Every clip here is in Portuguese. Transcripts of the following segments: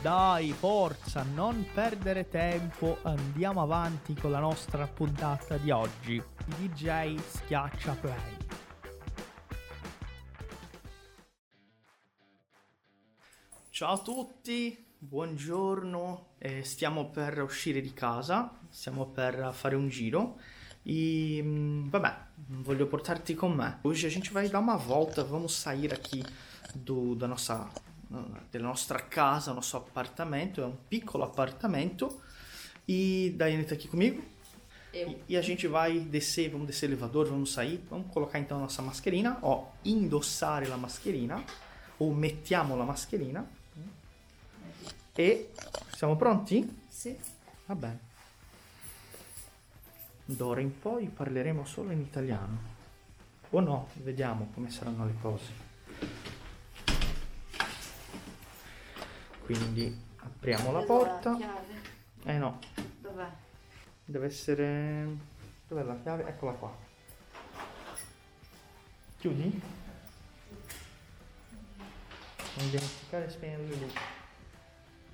Dai, forza, non perdere tempo, andiamo avanti con la nostra puntata di oggi. DJ schiaccia play. Ciao a tutti, buongiorno, eh, stiamo per uscire di casa, stiamo per fare un giro e hum, vabbè, voglio portarti con me. Hoje a gente vai dar uma volta, vamos sair aqui do, da nossa, della nostra casa, nosso apartamento, é um piccolo appartamento e Daiane tá aqui comigo. Eu. E, a gente vai descer, vamos descer elevador, vamos sair, vamos colocar então a nossa mascherina, ó, indossare la mascherina, ou mettiamo la mascherina. E siamo pronti? Sì. Va bene. D'ora in poi parleremo solo in italiano. O no? Vediamo come saranno le cose. Quindi apriamo la porta. Eh no, Dov'è? deve essere... Dov'è la chiave? Eccola qua. Chiudi? Non dimenticare di spegnere le luci.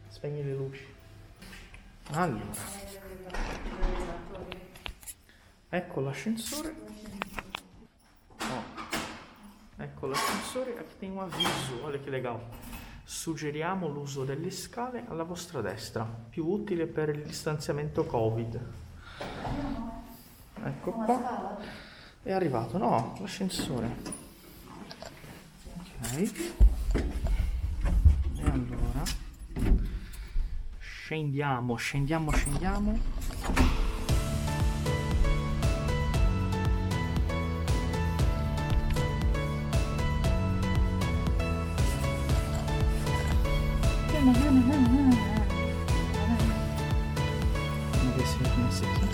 Spegni le luci. Allora. Ecco l'ascensore. Ó. Ecco l'ascensore. Aqui tem um aviso. Olha que legal. Suggeriamo l'uso delle scale alla vostra destra. Più utile per il distanziamento Covid. Ecco qua. È arrivato. No, l'ascensore. Ok. E allora. Scendiamo, scendiamo, scendiamo. Vamos ver se vai começar aqui.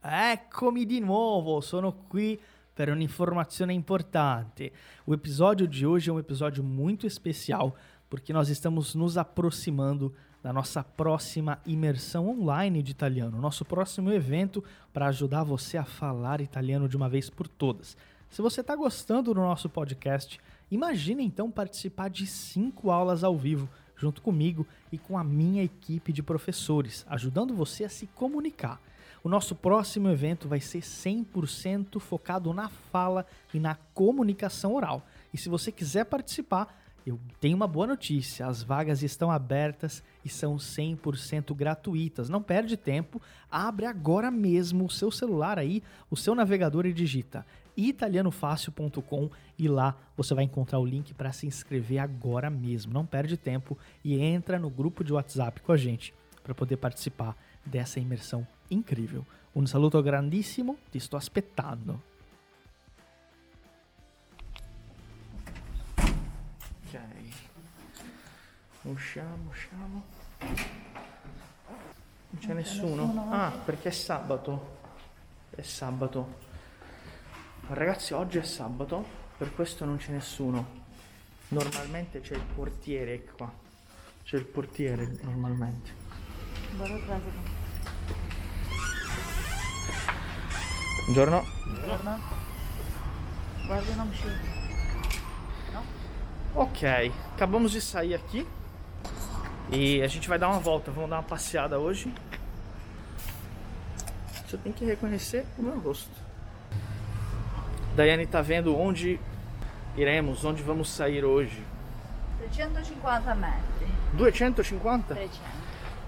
Eccomi di nuovo, sono qui per un'informazione importante. O episódio de hoje é um episódio muito especial porque nós estamos nos aproximando da nossa próxima imersão online de italiano, nosso próximo evento para ajudar você a falar italiano de uma vez por todas. Se você está gostando do nosso podcast, imagine então participar de cinco aulas ao vivo junto comigo e com a minha equipe de professores, ajudando você a se comunicar. O nosso próximo evento vai ser 100% focado na fala e na comunicação oral. E se você quiser participar, eu tenho uma boa notícia: as vagas estão abertas e são 100% gratuitas. Não perde tempo, abre agora mesmo o seu celular aí, o seu navegador e digita italianofácil.com e lá você vai encontrar o link para se inscrever agora mesmo. Não perde tempo e entra no grupo de WhatsApp com a gente para poder participar dessa imersão incrível. Um saluto grandissimo, ti sto aspettando. Usciamo, usciamo. Non c'è nessuno. Ah, perché è sabato. È sabato. Ragazzi, oggi è sabato, per questo non c'è nessuno. Normalmente c'è il portiere qua. C'è il portiere normalmente. Buongiorno. Não mexer. Ok, acabamos de sair aqui e a gente vai dar uma volta, vamos dar uma passeada hoje. Você tem que reconhecer o meu rosto. Daiane tá vendo onde iremos, onde vamos sair hoje. 350 metri. 250? 300.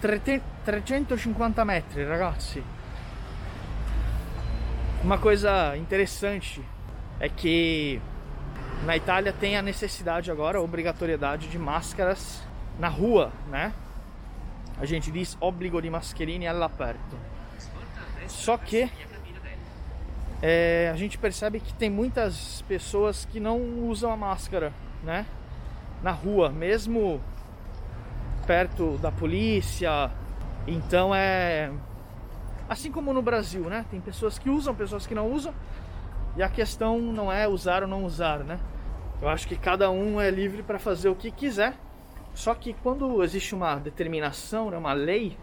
Trete- 350 metri, ragazzi. Uma coisa interessante é que na Itália tem a necessidade agora, a obrigatoriedade de máscaras na rua, né? A gente diz obbligo di mascherine all'aperto. Só que é, a gente percebe que tem muitas pessoas que não usam a máscara, né? Na rua, mesmo perto da polícia. Então é assim como no Brasil, né? Tem pessoas que usam, pessoas que não usam. E a questão não é usar ou não usar, né? Eu acho que cada um é livre para fazer o que quiser. Só que quando existe uma determinação, né, uma lei,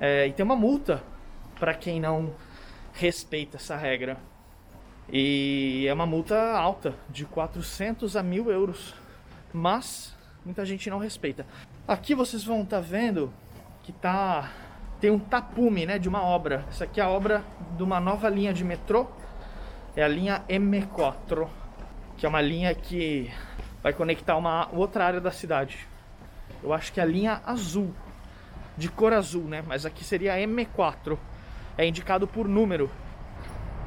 é, e tem uma multa para quem não respeita essa regra. E é uma multa alta, de 400 a mil euros. Mas muita gente não respeita. Aqui vocês vão estar tá vendo que tá tem um tapume, né, de uma obra. Essa aqui é a obra de uma nova linha de metrô. É a linha M4, que é uma linha que vai conectar uma outra área da cidade. Eu acho que é a linha azul, de cor azul, né? Mas aqui seria a M4. É indicado por número.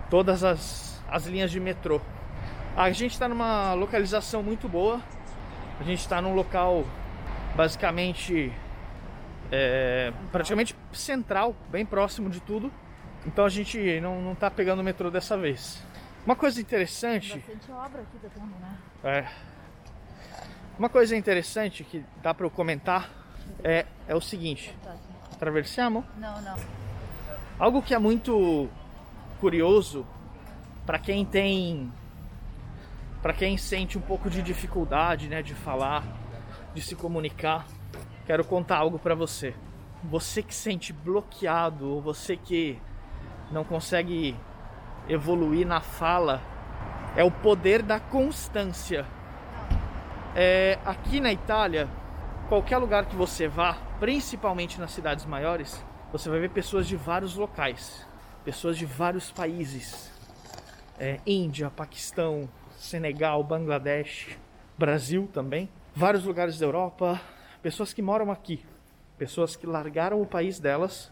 Todas as, as linhas de metrô. A gente está numa localização muito boa. A gente está num local basicamente é, praticamente central, bem próximo de tudo. Então a gente não, não tá pegando o metrô dessa vez. Uma coisa interessante. Bastante obra aqui tá tendo, né? É. Uma coisa interessante que dá para eu comentar é, é o seguinte. Atravessamos? Não, não. Algo que é muito curioso para quem tem para quem sente um pouco de dificuldade, né, de falar, de se comunicar, quero contar algo para você. Você que sente bloqueado ou você que não consegue evoluir na fala, é o poder da constância. É, aqui na Itália, qualquer lugar que você vá, principalmente nas cidades maiores, você vai ver pessoas de vários locais, pessoas de vários países, é, Índia, Paquistão, Senegal, Bangladesh, Brasil também, vários lugares da Europa, pessoas que moram aqui, pessoas que largaram o país delas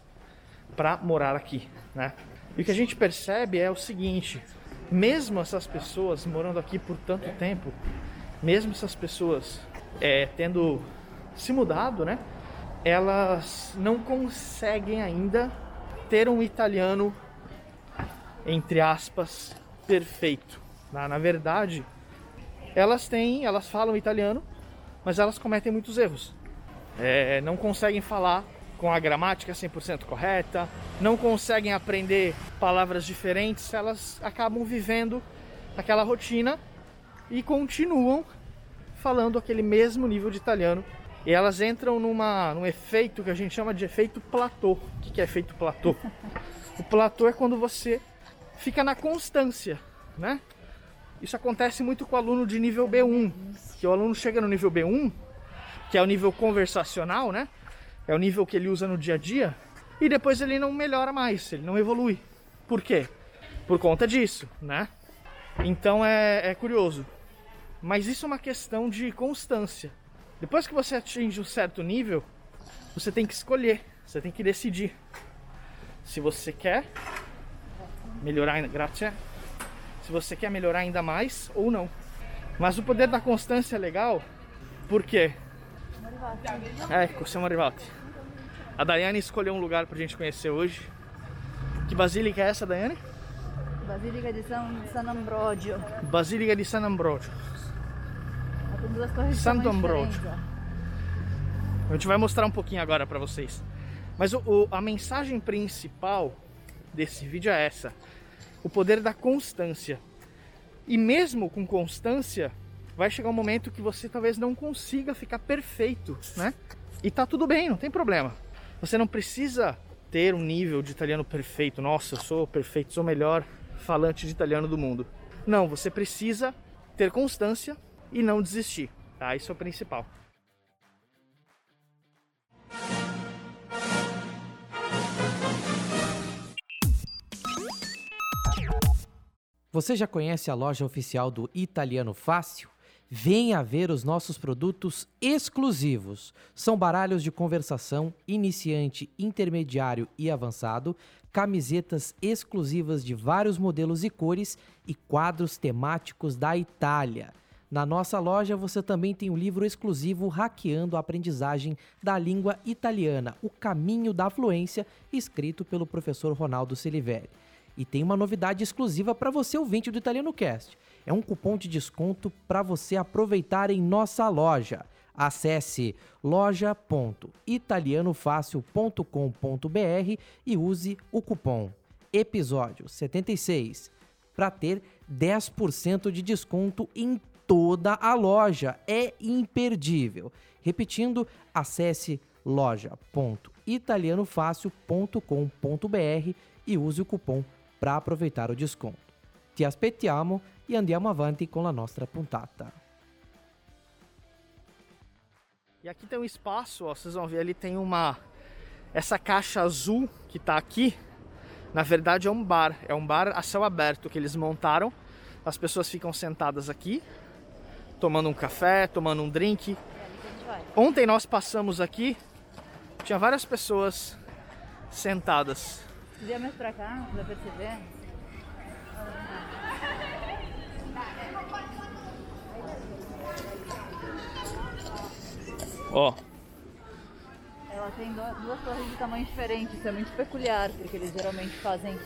para morar aqui, né? E o que a gente percebe é o seguinte: mesmo essas pessoas morando aqui por tanto tempo, mesmo essas pessoas é, tendo se mudado, né? Elas não conseguem ainda ter um italiano, entre aspas, perfeito. Na, na verdade, elas têm, elas falam italiano, mas elas cometem muitos erros. É, não conseguem falar com a gramática 100% correta, não conseguem aprender palavras diferentes, elas acabam vivendo aquela rotina e continuam falando aquele mesmo nível de italiano. E elas entram numa, num efeito que a gente chama de efeito platô. O que é efeito platô? O platô é quando você fica na constância, né? Isso acontece muito com o aluno de nível B1, que o aluno chega no nível B1, que é o nível conversacional, né? É o nível que ele usa no dia a dia, e depois ele não melhora mais, ele não evolui. Por quê? Por conta disso, né? Então é, é curioso. Mas isso é uma questão de constância. Depois que você atinge um certo nível, você tem que escolher, você tem que decidir se você quer melhorar, grazie, se você quer melhorar ainda mais ou não. Mas o poder da constância é legal, porque Ecco, siamo arrivati. A Daiane escolheu um lugar pra gente conhecer hoje. Que basílica é essa, Daiane? Basílica de San, San Ambrogio. Basílica de San Ambrogio. Duas torres Santo Ambrogio. A gente vai mostrar um pouquinho agora pra vocês. Mas o, o- a mensagem principal desse vídeo é essa: o poder da constância. E mesmo com constância, vai chegar um momento que você talvez não consiga ficar perfeito, né? E tá tudo bem, não tem problema. Você não precisa ter um nível de italiano perfeito. Nossa, eu sou perfeito, sou o melhor falante de italiano do mundo. Não, você precisa ter constância e não desistir, tá? Isso é o principal. Você já conhece a loja oficial do Italiano Fácil? Venha ver os nossos produtos exclusivos. São baralhos de conversação, iniciante, intermediário e avançado, camisetas exclusivas de vários modelos e cores e quadros temáticos da Itália. Na nossa loja você também tem o livro exclusivo Hackeando a Aprendizagem da Língua Italiana, O Caminho da Fluência, escrito pelo professor Ronaldo Siliveri. E tem uma novidade exclusiva para você ouvinte do Italiano Cast. É um cupom de desconto para você aproveitar em nossa loja. Acesse loja.italianofácil.com.br e use o cupom episódio 76 para ter 10% de desconto em toda a loja. É imperdível. Repetindo, acesse loja.italianofácil.com.br e use o cupom para aproveitar o desconto. Ti aspettiamo e andiamo avanti com a nossa puntata. E aqui tem um espaço, ó, vocês vão ver ali tem uma essa caixa azul que tá aqui. Na verdade é um bar, é um bar a céu aberto que eles montaram. As pessoas ficam sentadas aqui, tomando um café, tomando um drink. Ontem nós passamos aqui, tinha várias pessoas sentadas. Via mais pra cá, pra perceber. Ó, Ela tem duas torres de tamanho diferente, isso é muito peculiar, porque eles geralmente fazem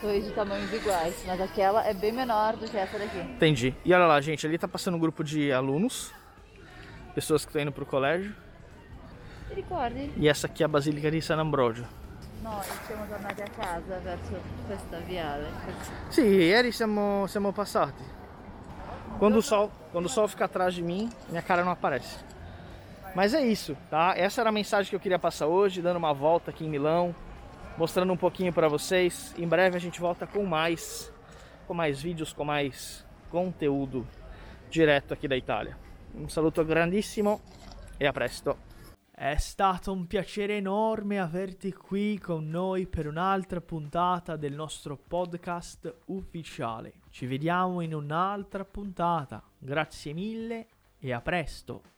torres de tamanhos iguais. Mas aquela é bem menor do que essa daqui. entendi. E olha lá, gente, ali tá passando um grupo de alunos, pessoas que estão indo pro colégio. Ti ricordi? E essa aqui é a Basílica di San Ambrogio. Noi siamo tornati a casa verso questa viale. Sì, ieri siamo, siamo passati. Quando o, sol, quando o sol fica atrás de mim, minha cara não aparece. Mas é isso, tá? Essa era a mensagem que eu queria passar hoje, dando uma volta aqui em Milão, mostrando um pouquinho para vocês. Em breve a gente volta com mais, com mais vídeos, com mais conteúdo direto aqui da Itália. Un saluto grandissimo e a presto. È stato un piacere enorme averti qui con noi per un'altra puntata del nostro podcast ufficiale. Ci vediamo in un'altra puntata. Grazie mille e a presto.